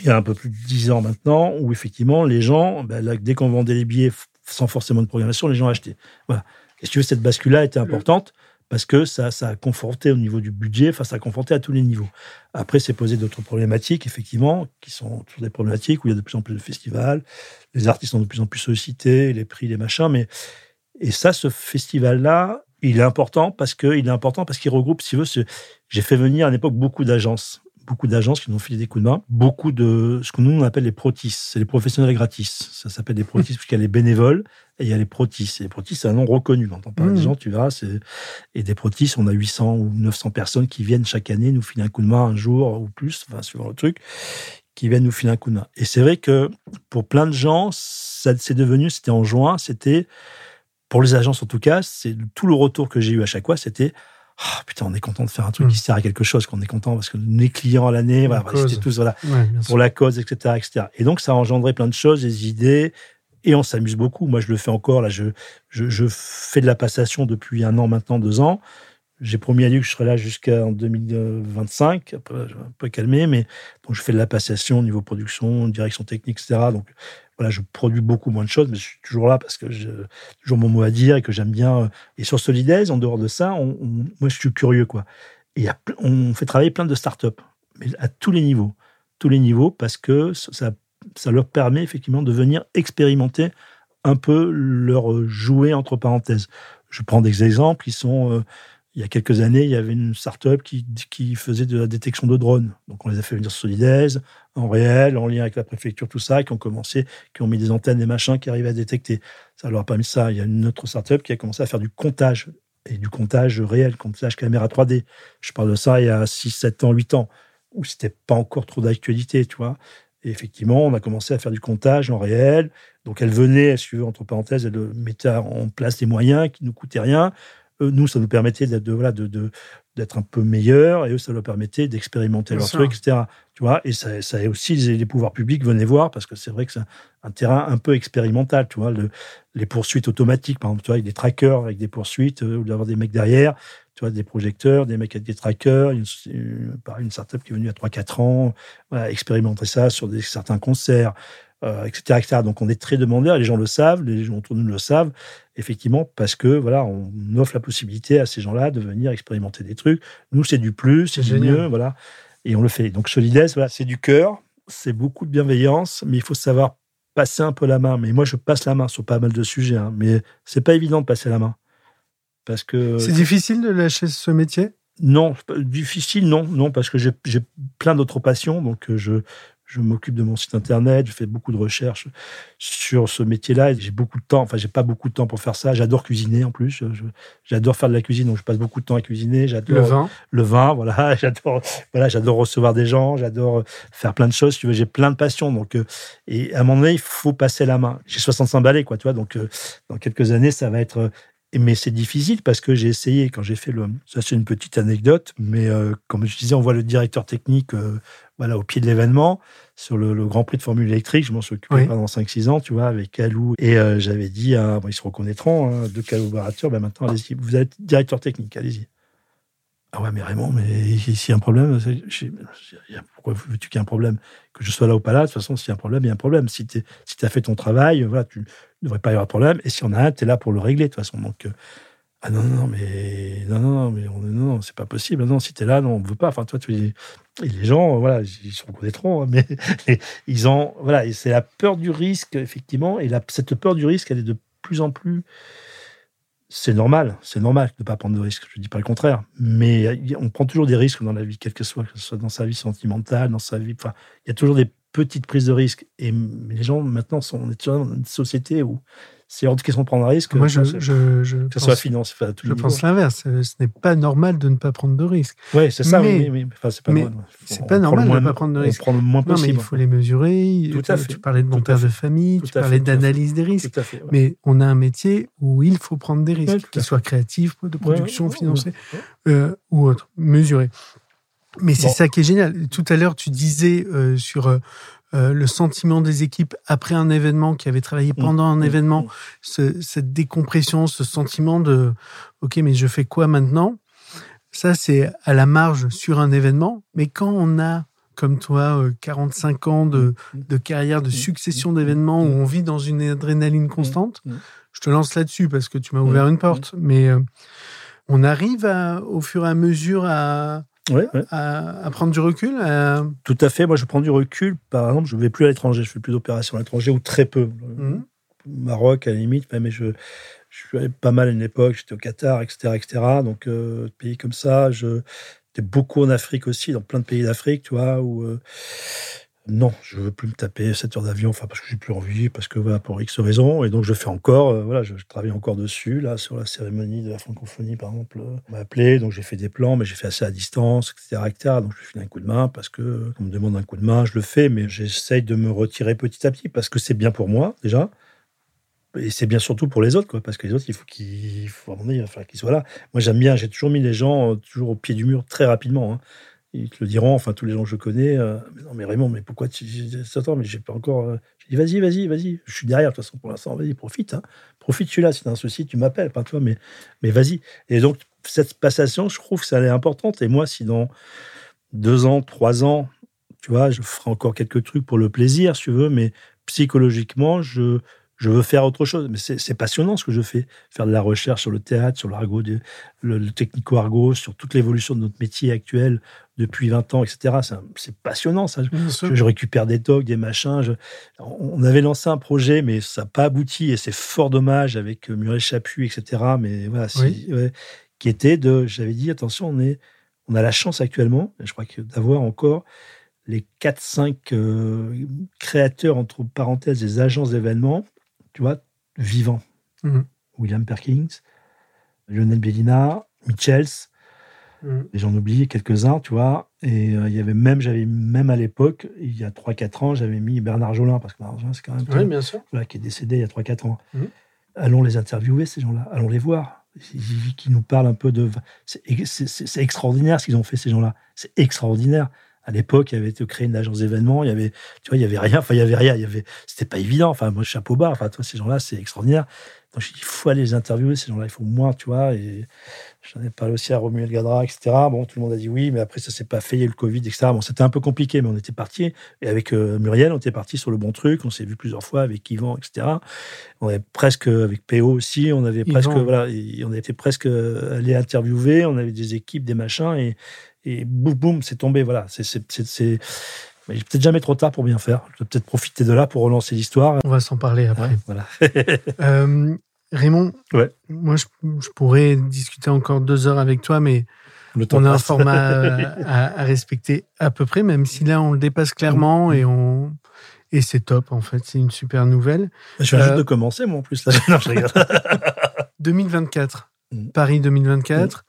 il y a un peu plus de dix ans maintenant, où effectivement, les gens, ben, dès qu'on vendait les billets sans forcément de programmation, les gens achetaient. Voilà. Et si tu veux, cette bascule-là était importante parce que ça, ça a conforté au niveau du budget, enfin, ça a conforté à tous les niveaux. Après, c'est posé d'autres problématiques, effectivement, qui sont toujours des problématiques où il y a de plus en plus de festivals, les artistes sont de plus en plus sollicités, les prix, les machins, mais et ça, ce festival-là, il est important parce que il est important parce qu'il regroupe, si veux, j'ai fait venir à l'époque beaucoup d'agences beaucoup d'agences qui nous ont filé des coups de main, beaucoup de ce que nous on appelle les protis, c'est les professionnels gratis. Ça s'appelle des protis parce qu'il y a les bénévoles et il y a les protis. Et les protis, c'est un nom reconnu. Quand on parle des mmh. gens, tu verras, et des protis, on a 800 ou 900 personnes qui viennent chaque année nous filer un coup de main un jour ou plus, enfin suivant le truc, qui viennent nous filer un coup de main. Et c'est vrai que pour plein de gens, ça c'est devenu, c'était en juin, c'était pour les agences en tout cas, c'est tout le retour que j'ai eu à chaque fois, c'était ah, putain, on est content de faire un truc qui hmm. sert à quelque chose, qu'on est content parce que les clients à l'année, voilà, c'était tous voilà, pour la cause, etc., etc. Et donc, ça a engendré plein de choses, des idées, et on s'amuse beaucoup. Moi, je le fais encore. Là, je, je, je, fais de la passation depuis un an maintenant, deux ans. J'ai promis à lui que je serai là jusqu'en 2025, un peu, un peu calmé, mais donc je fais de la passation au niveau production, direction technique, etc. Donc voilà, je produis beaucoup moins de choses, mais je suis toujours là parce que j'ai toujours mon mot à dire et que j'aime bien. Euh, et sur Solidays, en dehors de ça, moi, je suis curieux, quoi. Et on fait travailler plein de startups, mais à tous les niveaux. Tous les niveaux, parce que ça, ça leur permet effectivement de venir expérimenter un peu leur jouet, entre parenthèses. Je prends des exemples, ils sont. Il y a quelques années, il y avait une start-up qui, faisait de la détection de drones. Donc, on les a fait venir Solidaise, en réel, en lien avec la préfecture, tout ça, qui ont commencé, qui ont mis des antennes, des machins qui arrivaient à détecter. Ça leur a pas mis ça. Il y a une autre start-up qui a commencé à faire du comptage, et du comptage réel, comptage caméra 3D. Je parle de ça il y a 6, 7 ans, 8 ans, où c'était pas encore trop d'actualité, tu vois. Et effectivement, on a commencé à faire du comptage en réel. Donc, elle venait, si tu veux, entre parenthèses, elle mettait en place des moyens qui ne nous coûtaient rien nous, ça nous permettait d'être voilà, de, d'être un peu meilleur et eux, ça leur permettait d'expérimenter leur truc, etc. Tu vois, et ça, ça aussi, les, les pouvoirs publics venaient voir parce que c'est vrai que c'est un, terrain un peu expérimental. Tu vois, le, les poursuites automatiques, par exemple, tu vois, avec des trackers, avec des poursuites, euh, ou d'avoir des mecs derrière, tu vois, des projecteurs, des mecs avec des trackers. Une, une, une startup qui est venue à 3-4 ans, voilà, expérimenter ça sur des, certains concerts euh, etc., etc. Donc on est très demandeur, les gens le savent, les gens autour de nous le savent, effectivement, parce que voilà, on offre la possibilité à ces gens-là de venir expérimenter des trucs. Nous, c'est du plus, c'est du mieux, voilà, et on le fait. Donc Solides, voilà, c'est du cœur, c'est beaucoup de bienveillance, mais il faut savoir passer un peu la main. Mais moi, je passe la main sur pas mal de sujets, hein, mais c'est pas évident de passer la main. Parce que. C'est difficile de lâcher ce métier? Non, difficile, non, non, parce que j'ai plein d'autres passions, donc euh, je, je m'occupe de mon site internet, je fais beaucoup de recherches sur ce métier-là. J'ai beaucoup de temps, enfin, j'ai pas beaucoup de temps pour faire ça. J'adore cuisiner en plus. J'adore faire de la cuisine, donc je passe beaucoup de temps à cuisiner. J'adore le vin. Le vin, voilà. J'adore, voilà, j'adore recevoir des gens. J'adore faire plein de choses. Tu veux, j'ai plein de passions. Donc, euh, et à un moment donné, il faut passer la main. J'ai 65 balais, quoi, tu vois. Donc, euh, dans quelques années, ça va être mais c'est difficile parce que j'ai essayé quand j'ai fait le. Ça, c'est une petite anecdote, mais euh, comme je disais, on voit le directeur technique euh, voilà, au pied de l'événement sur le, le, Grand Prix de Formule électrique. Je m'en suis occupé Oui. pendant 5-6 ans, tu vois, avec Calou. Et euh, j'avais dit, bon, ils se reconnaîtront, hein, deux collaborateurs, ben maintenant, allez-y, vous êtes directeur technique, allez-y. Ah ouais, mais Raymond, mais s'il y a un problème, pourquoi veux-tu qu'il y ait un problème? Que je sois là ou pas là, de toute façon, s'il y a un problème, il y a un problème. Si tu as fait ton travail, voilà, tu ne devrais pas y avoir de problème. Et s'il y en a un, tu es là pour le régler, de toute façon. Donc, euh, ah non, non, mais non, non, mais on, non, c'est pas possible. Non, si tu es là, non, on ne veut pas. Enfin, toi, tu les gens, voilà, ils se reconnaîtront, hein, mais ils ont, voilà, c'est la peur du risque, effectivement. Et cette peur du risque, elle est de plus en plus c'est normal, c'est normal de ne pas prendre de risques, je ne dis pas le contraire. Mais on prend toujours des risques dans la vie, quel que soit, que ce soit dans sa vie sentimentale, dans sa vie. Il y a toujours des petites prises de risques. Et les gens, maintenant, sont, on est dans une société où c'est hors de question de prendre un risque. Moi, je, que je, je ce pense, soit finance. Enfin, je pense l'inverse. Euh, Ce n'est pas normal de ne pas prendre de risques. Oui, c'est ça, Mais-. Enfin, c'est pas, mais normal. c'est pas de moins- pas prendre de risques. On prend le moins Non, mais possible. il faut les mesurer. Tout à tu, fait. tu parlais de à père de famille, Tout tu parlais d'analyse des risques. Tout à fait. ouais. Mais on a un métier où il faut prendre des risques, Ouais, qu'ils soient créatifs, de production, Ouais, ouais. euh, ou autres, mesurés. Mais c'est Bon. ça qui est génial. Tout à l'heure, tu disais euh, sur euh, euh, le sentiment des équipes après un événement, qui avaient travaillé pendant un Mmh, événement, mmh. ce- cette décompression, ce sentiment de OK, mais je fais quoi maintenant? Ça, c'est à la marge sur un événement. Mais quand on a, comme toi, euh, 45 ans de, de carrière, de succession d'événements où on vit dans une adrénaline constante, je te lance là-dessus parce que tu m'as ouvert une porte. Mais euh, on arrive à, au fur et à mesure à, Ouais, ouais. à, à prendre du recul. à- Tout à fait. Moi, je prends du recul. Par exemple, je ne vais plus à l'étranger. Je fais plus d'opérations à l'étranger ou très peu. Mhm. Maroc, à la limite, mais je, je suis allé pas mal à une époque. J'étais au Qatar, etc. etc. Donc, euh, pays comme ça. J'étais beaucoup en Afrique aussi, dans plein de pays d'Afrique, tu vois, où. euh, non, je veux plus me taper 7 heures d'avion, enfin parce que j'ai plus envie, parce que pour X raisons, et donc je fais encore, euh, voilà, je, travaille encore dessus, là, sur la cérémonie de la francophonie, par exemple, euh, on m'a appelé, donc j'ai fait des plans, mais j'ai fait assez à distance, etc., donc je file un coup de main, parce que on me demande un coup de main, je le fais, mais j'essaye de me retirer petit à petit, parce que c'est bien pour moi, déjà, et c'est bien surtout pour les autres, quoi, parce que les autres, il faut qu'ils, il faut soient là. Moi, j'aime bien, j'ai toujours mis les gens euh, toujours au pied du mur très rapidement. hein. Ils te le diront, enfin, tous les gens que je connais. euh, mais non, mais Raymond, mais pourquoi tu. Attends, mais j'ai pas encore. euh, J'ai dit, vas-y, vas-y, vas-y. Je suis derrière, de toute façon, pour l'instant, vas-y, profite. Hein. Profite, je suis là. Si t'as un souci, tu m'appelles, pas toi, mais, mais vas-y. Et donc, cette passation, je trouve que ça est importante. Et moi, si dans deux ans, trois ans, tu vois, je ferai encore quelques trucs pour le plaisir, si tu veux, mais psychologiquement, je, je veux faire autre chose. Mais c'est passionnant ce que je fais. Faire de la recherche sur le théâtre, sur l'argot, le, le technico-argot, sur toute l'évolution de notre métier actuel depuis 20 ans, etc. C'est passionnant, ça. Je, je récupère des docs, des machins. je- on avait lancé un projet, mais ça n'a pas abouti et c'est fort dommage avec euh, Muriel Chaput, etc. Mais voilà, si- Oui. ouais, qui était de, j'avais dit, attention, on est, on a la chance actuellement, je crois que d'avoir encore les 4-5 euh, créateurs, entre parenthèses, des agences d'événements, tu vois, vivants. Mhm. William Perkins, Lionel Bellina, Michels, Mhm. et j'en oublie quelques-uns, tu vois. Et euh, il y avait même, j'avais même à l'époque, il y a 3-4 ans, j'avais mis Bernard Jolin, parce que Bernard Jolin, c'est quand même Oui, bien sûr. voilà, qui est décédé il y a 3-4 ans. Mhm. Allons les interviewer, ces gens-là. Allons les voir. Qui nous parlent un peu de. C'est extraordinaire ce qu'ils ont fait, ces gens-là. C'est extraordinaire. À l'époque, il y avait été créé une agence d'événements, il y avait, tu il y avait rien, enfin, il y avait rien, il y avait, c'était pas évident. Enfin, moi, chapeau bas, enfin, toi, ces gens-là, c'est extraordinaire. Donc, il faut aller les interviewer, ces gens-là, il faut moins, tu vois, et j'en ai parlé aussi à Romuald Gadra, etc. Bon, tout le monde a dit oui, mais après, ça s'est pas fait, il y a eu le Covid, etc. Bon, c'était un peu compliqué, mais on était parti. Et avec euh, Muriel, on était parti sur le bon truc, on s'est vu plusieurs fois avec Yvan, etc. On avait presque, avec PO aussi, on avait presque, voilà, on était presque euh, allé interviewer, on avait des équipes, des machins, et, et boum, boum, c'est tombé. Voilà, c'est. c'est peut-être jamais trop tard pour bien faire. Je vais peut-être profiter de là pour relancer l'histoire. On va s'en parler après. voilà. euh, Raymond, ouais. moi, je, pourrais discuter encore deux heures avec toi, mais on a un format euh, à, respecter à peu près, même si là, on le dépasse clairement et on. Et c'est top, en fait. C'est une super nouvelle. Je viens juste euh, de commencer, moi, en plus. Là. Non, je 2024. Mm. Paris 2024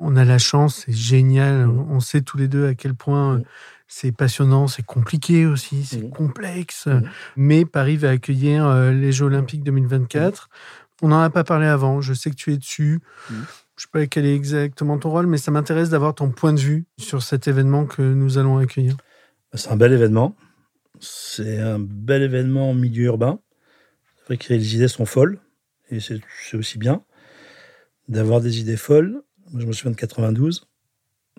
on a la chance, c'est génial. Mmh. On sait tous les deux à quel point mmh. c'est passionnant, c'est compliqué aussi, c'est mmh. complexe. Mais Paris va accueillir euh, les Jeux Olympiques 2024. On n'en a pas parlé avant. Je sais que tu es dessus. Je ne sais pas quel est exactement ton rôle, mais ça m'intéresse d'avoir ton point de vue sur cet événement que nous allons accueillir. Bah, c'est un bel événement. C'est un bel événement en milieu urbain. C'est vrai que les idées sont folles. Et c'est aussi bien d'avoir des idées folles moi, je me souviens de 92,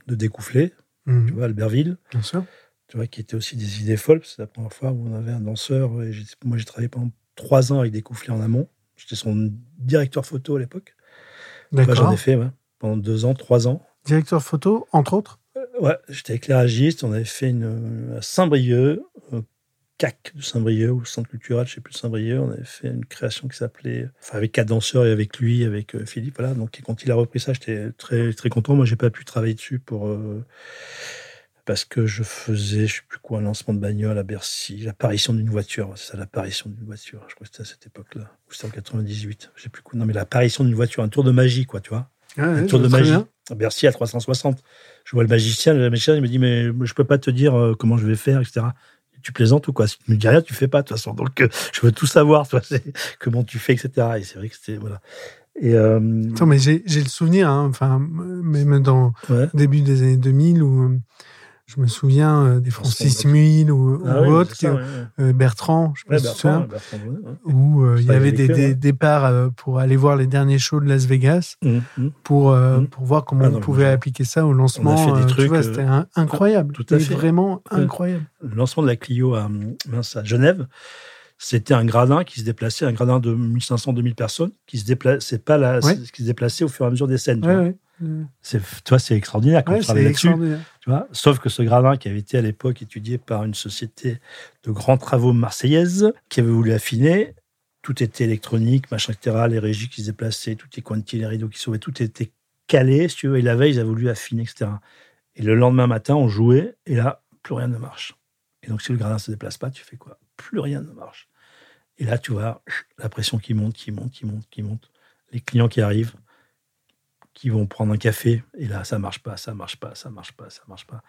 de Découfflé, mhm. tu vois, Albertville. Bien sûr. Tu vois, qui était aussi des idées folles. C'est la première fois où on avait un danseur. Et moi, j'ai travaillé pendant trois ans avec Découfflé en amont. J'étais son directeur photo à l'époque. D'accord. J'en ai fait pendant deux ans, trois ans. Directeur photo, entre autres euh, Ouais, j'étais éclairagiste. On avait fait une, à Saint-Brieuc, CAC de Saint-Brieuc, ou Centre culturel, je ne sais plus, Saint-Brieuc. On avait fait une création qui s'appelait, enfin, avec quatre danseurs et avec lui, avec euh, Philippe. Voilà. Donc, quand il a repris ça, j'étais très, très content. Moi, j'ai pas pu travailler dessus pour, euh, parce que je faisais, je sais plus quoi, un lancement de bagnole à Bercy, l'apparition d'une voiture. C'est ça, l'apparition d'une voiture. Je crois que c'était à cette époque-là. Ou c'était en 98. Je sais plus quoi. Non, mais l'apparition d'une voiture, un tour de magie, quoi, tu vois. un tour de magie. À Bercy à 360. Je vois le magicien, le magicien, il me dit, mais je peux pas te dire euh, comment je vais faire, etc tu plaisantes ou quoi? Si tu me dis rien, tu fais pas de toute façon. Donc, euh, je veux tout savoir, toi, comment tu fais, etc. Et c'est vrai que c'était voilà. Et euh... mais j'ai le souvenir, hein, enfin, même dans le début des années 2000 où je me souviens euh, des Francis Muil ou, ah autres, euh, Bertrand, je souviens, où euh, il y avait des, départs pour aller voir les derniers shows de Las Vegas mmh, mmh. pour, mmh. pour voir comment ah, on pouvait appliquer ça au lancement. C'était incroyable. Tout à fait. Vraiment incroyable. Le lancement de la Clio à, à Genève, c'était un gradin qui se déplaçait, un gradin de 1500-2000 personnes qui se déplaçait pas la, qui se déplaçait au fur et à mesure des scènes. C'est, toi, c'est extraordinaire quand tu là-dessus. Tu vois Sauf que ce gradin qui avait été à l'époque étudié par une société de grands travaux marseillaise qui avait voulu affiner, tout était électronique, machin, etc. Les régies qui se déplaçaient, tout les quantités, les rideaux qui sauvaient, tout était calé, si tu veux. Et la veille, ils avaient voulu affiner, etc. Et le lendemain matin, on jouait, et là, plus rien ne marche. Et donc, si le gradin ne se déplace pas, tu fais quoi? Plus rien ne marche. Et là, tu vois la pression qui monte, qui monte, qui monte, qui monte. Les clients qui arrivent, qui vont prendre un café, et là, ça marche pas, ça marche pas, ça marche pas, ça marche pas.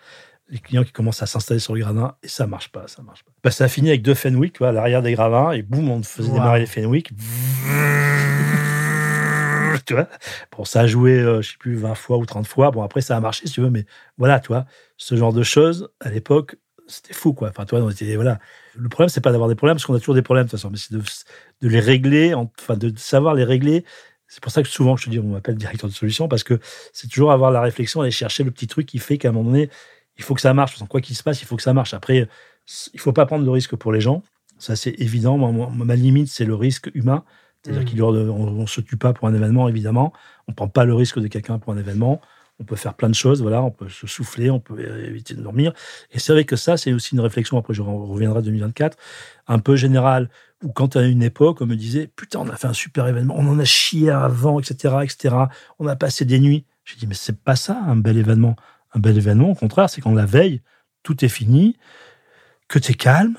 Les clients qui commencent à s'installer sur le gradin, et ça marche pas, ça marche pas. Bah, ça a fini avec deux Fenwick, tu vois, à l'arrière des gradins, et boum, on faisait démarrer les Fenwick. tu vois? Bon, ça a joué, euh, je sais plus, 20 fois ou 30 fois. Bon, après, ça a marché, si tu veux, mais voilà, tu vois, ce genre de choses, à l'époque, c'était fou, quoi. Enfin, toi, on était, voilà. Le problème, c'est pas d'avoir des problèmes, parce qu'on a toujours des problèmes, de toute façon, mais c'est de, de, les régler, enfin, de savoir les régler c'est pour ça que souvent, je te dis, on m'appelle directeur de solution parce que c'est toujours avoir la réflexion, aller chercher le petit truc qui fait qu'à un moment donné, il faut que ça marche. Quoi qu'il se passe, il faut que ça marche. Après, il faut pas prendre de risque pour les gens. Ça, c'est évident. ma limite, c'est le risque humain. C'est-à-dire mmh. qu'on ne se tue pas pour un événement, évidemment. On ne prend pas le risque de quelqu'un pour un événement. On peut faire plein de choses, voilà, on peut se souffler, on peut éviter de dormir. Et c'est vrai que ça, c'est aussi une réflexion, après je reviendrai 2024, un peu générale, où quand à une époque, on me disait, putain, on a fait un super événement, on en a chié avant, etc., etc., on a passé des nuits. J'ai dit, mais c'est pas ça, un bel événement. Un bel événement, au contraire, c'est quand la veille, tout est fini, que tu es calme,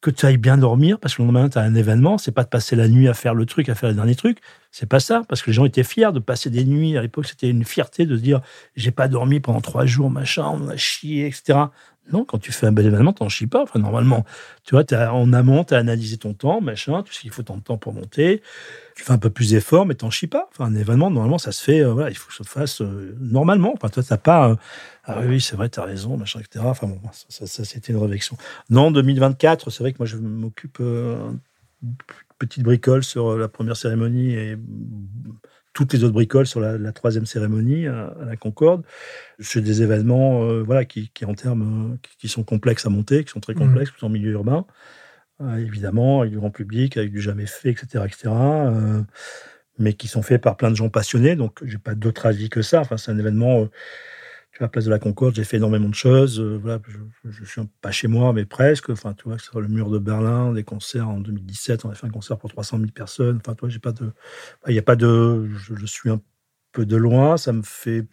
que tu ailles bien dormir, parce que le lendemain, tu as un événement, c'est pas de passer la nuit à faire le truc, à faire le dernier truc, c'est pas ça, parce que les gens étaient fiers de passer des nuits. À l'époque, c'était une fierté de se dire, j'ai pas dormi pendant trois jours, machin, on a chié, etc. Non, quand tu fais un bel événement, t'en chies pas. Enfin, normalement, tu vois, es en amont, tu as analysé ton temps, machin, tu sais qu'il faut tant de temps pour monter. Tu fais un peu plus d'efforts, mais t'en chies pas. Enfin, un événement, normalement, ça se fait, euh, voilà, il faut que ça se fasse euh, normalement. Enfin, toi, t'as pas, euh, ah oui, c'est vrai, t'as raison, machin, etc. Enfin, bon, ça, c'était une réflexion. Non, 2024, c'est vrai que moi, je m'occupe petite bricole sur la première cérémonie et toutes les autres bricoles sur la, troisième cérémonie à, la Concorde. C'est des événements euh, voilà, qui, en termes, euh, qui, sont complexes à monter, qui sont très mmh. complexes, mmh. en milieu urbain, euh, évidemment, avec du grand public, avec du jamais fait, etc. etc. mais qui sont faits par plein de gens passionnés. Donc, j'ai pas d'autre avis que ça. Enfin, c'est un événement la place de la Concorde, j'ai fait énormément de choses. Euh, je, suis pas chez moi, mais presque. Enfin, tu vois, sur le mur de Berlin, des concerts en 2017, on a fait un concert pour 300 000 personnes. Enfin, toi, j'ai pas de, il n'y a pas de, je, suis un peu de loin. Ça me fait,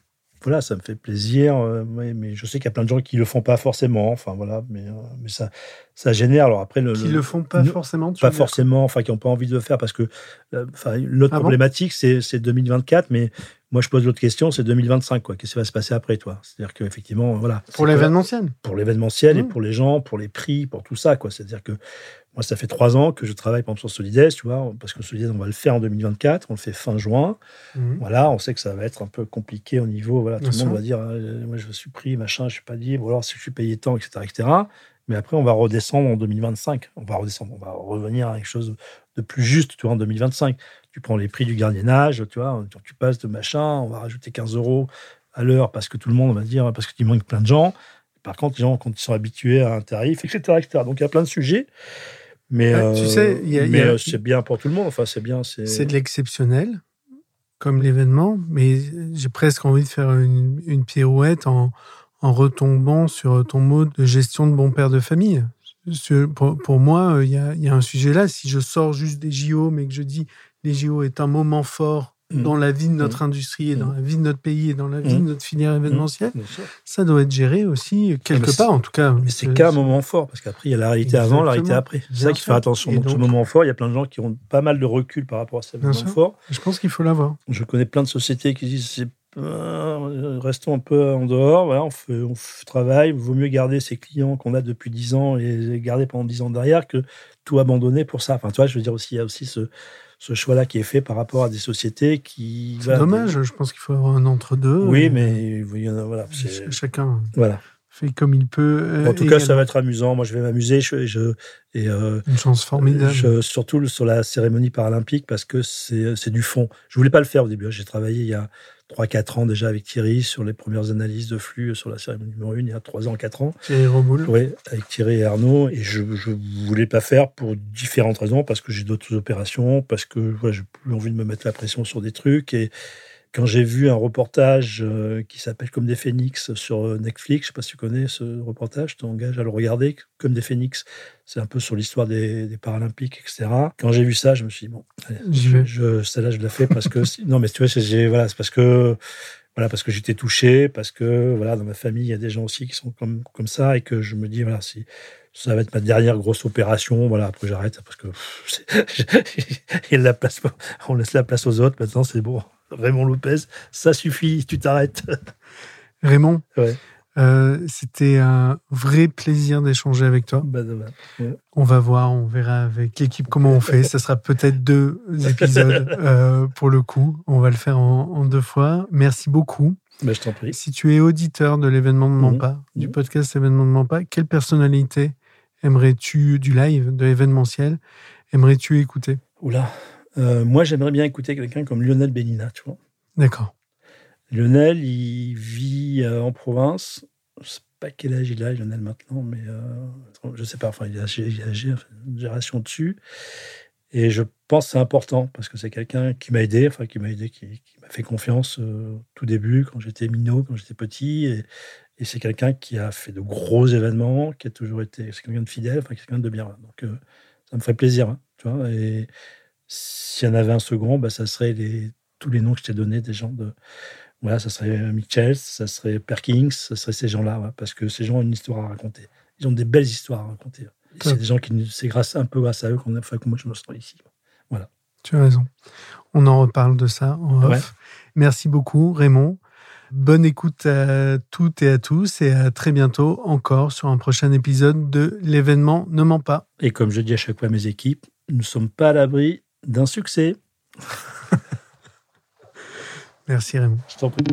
voilà, ça me fait plaisir. Euh, mais je sais qu'il y a plein de gens qui le font pas forcément. Enfin, voilà, mais, euh, mais ça, ça génère. Alors après, le, qui le, font pas forcément. Pas forcément. Enfin, qui n'ont pas envie de le faire parce que, enfin, l'autre ah problématique, c'est 2024, mais moi, je pose l'autre question, c'est 2025, quoi. Qu'est-ce qui va se passer après, toi? C'est-à-dire qu'effectivement, voilà. Pour l'événementiel. Pour l'événementiel et mmh. pour les gens, pour les prix, pour tout ça, quoi. C'est-à-dire que moi, ça fait trois ans que je travaille, par exemple, sur Solides, tu vois, parce que Solides, on va le faire en 2024, on le fait fin juin. Mmh. Voilà, on sait que ça va être un peu compliqué au niveau, voilà, tout le monde va dire, euh, moi, je suis pris, machin, je suis pas libre, ou alors si je suis payé tant, etc., etc. Mais après, on va redescendre en 2025. On va redescendre, on va revenir à quelque chose de plus juste, tu vois, en 2025 tu prends les prix du gardiennage, tu vois, tu passes de machin, on va rajouter 15 euros à l'heure parce que tout le monde va dire, parce qu'il manque plein de gens. Par contre, les gens, quand ils sont habitués à un tarif, etc., etc. Donc, il y a plein de sujets. Mais, tu sais, euh, c'est bien pour tout le monde. Enfin, c'est bien. C'est de l'exceptionnel comme l'événement, mais j'ai presque envie de faire une, pirouette en, en, retombant sur ton mot de gestion de bon père de famille. Pour, pour moi, il y, a, il y, a, un sujet là. Si je sors juste des JO, mais que je dis les JO est un moment fort. Dans la vie de notre mm. industrie et dans mm. la vie de notre pays et dans la vie de notre filière événementielle, ça doit être géré aussi quelque part, en tout cas. Mais c'est qu'un moment fort, parce qu'après, il y a la réalité avant, la réalité après. C'est ça qu'il faut faire attention. Donc, ce moment fort, il y a plein de gens qui ont pas mal de recul par rapport à ce moment fort. Je pense qu'il faut l'avoir. Je connais plein de sociétés qui disent euh, restons un peu en dehors, voilà, on, fait, on travaille, il vaut mieux garder ses clients qu'on a depuis 10 ans et les garder pendant 10 ans derrière que tout abandonner pour ça. Enfin, tu vois, je veux dire aussi, il y a aussi ce, ce choix-là qui est fait par rapport à des sociétés qui. C'est dommage, je pense qu'il faut avoir un entre-deux. Oui, mais voilà, chacun voilà. Fait comme il peut. En tout cas, ça va être amusant. Moi, je vais m'amuser. Je, je, et, euh, Une chance formidable. surtout sur la cérémonie paralympique parce que c'est du fond. Je voulais pas le faire au début. J'ai travaillé il y a 3-4 ans déjà avec Thierry sur les premières analyses de flux sur la série numéro 1, il y a 3 ans, 4 ans. Thierry Roboul. Oui, avec Thierry et Arnaud. Et je ne voulais pas faire pour différentes raisons, parce que j'ai d'autres opérations, parce que ouais, j'ai plus envie de me mettre la pression sur des trucs. Et, quand j'ai vu un reportage euh, qui s'appelle Comme des phénix sur euh, Netflix, je sais pas si tu connais ce reportage, je t'engage à le regarder, Comme des phénix, c'est un peu sur l'histoire des, Paralympiques, etc. Quand j'ai vu ça, je me suis dit, bon, je, je, celle-là, je l'ai fait parce que... non, mais tu vois, c'est voilà, parce que... Voilà, parce que j'étais touché, parce que voilà, dans ma famille, il y a des gens aussi qui sont comme, comme ça, et que je me dis, voilà, si ça va être ma dernière grosse opération, voilà, après j'arrête, parce que il la place, on laisse la place aux autres, maintenant c'est bon. Raymond Lopez, ça suffit, tu t'arrêtes. Raymond, euh, c'était un vrai plaisir d'échanger avec toi. Bah, on va voir, on verra avec l'équipe comment on fait. Ça sera peut-être deux épisodes euh, pour le coup. On va le faire en, deux fois. Merci beaucoup. Bah, je t'en prie. Si tu es auditeur de l'événement de mmh. Mampa, du mmh. podcast événement de Mampa, quelle personnalité aimerais-tu du live, de l'événementiel, aimerais-tu écouter? Oula, euh, moi, j'aimerais bien écouter quelqu'un comme Lionel Benina, tu vois. D'accord. Lionel, il vit euh, en province. Je sais pas quel âge il a, Lionel, maintenant, mais je euh, je sais pas. Enfin, il a, il a une génération dessus. Et je pense que c'est important parce que c'est quelqu'un qui m'a aidé, enfin, qui m'a aidé, qui, m'a fait confiance tout début, quand j'étais minot, quand j'étais petit. Et, et c'est quelqu'un qui a fait de gros événements, qui a toujours été. C'est quelqu'un de fidèle, enfin, quelqu'un de bien. Donc, ça me ferait plaisir, hein, tu vois. Et s'il y en avait un second, bah, ça serait les, tous les noms que je t'ai donnés des gens de. Voilà, ça serait Mitchell, ça serait Perkins, ça serait ces gens-là, parce que ces gens ont une histoire à raconter. Ils ont des belles histoires à raconter. C'est des gens qui, c'est grâce, un peu grâce à eux qu'on a fait que moi je me sens ici. Voilà. Tu as raison. On en reparle de ça en off. Merci beaucoup, Raymond. Bonne écoute à toutes et à tous et à très bientôt encore sur un prochain épisode de L'événement ne ment pas. Et comme je dis à chaque fois à mes équipes, nous ne sommes pas à l'abri d'un succès. Merci Raymond. Je t'en prie.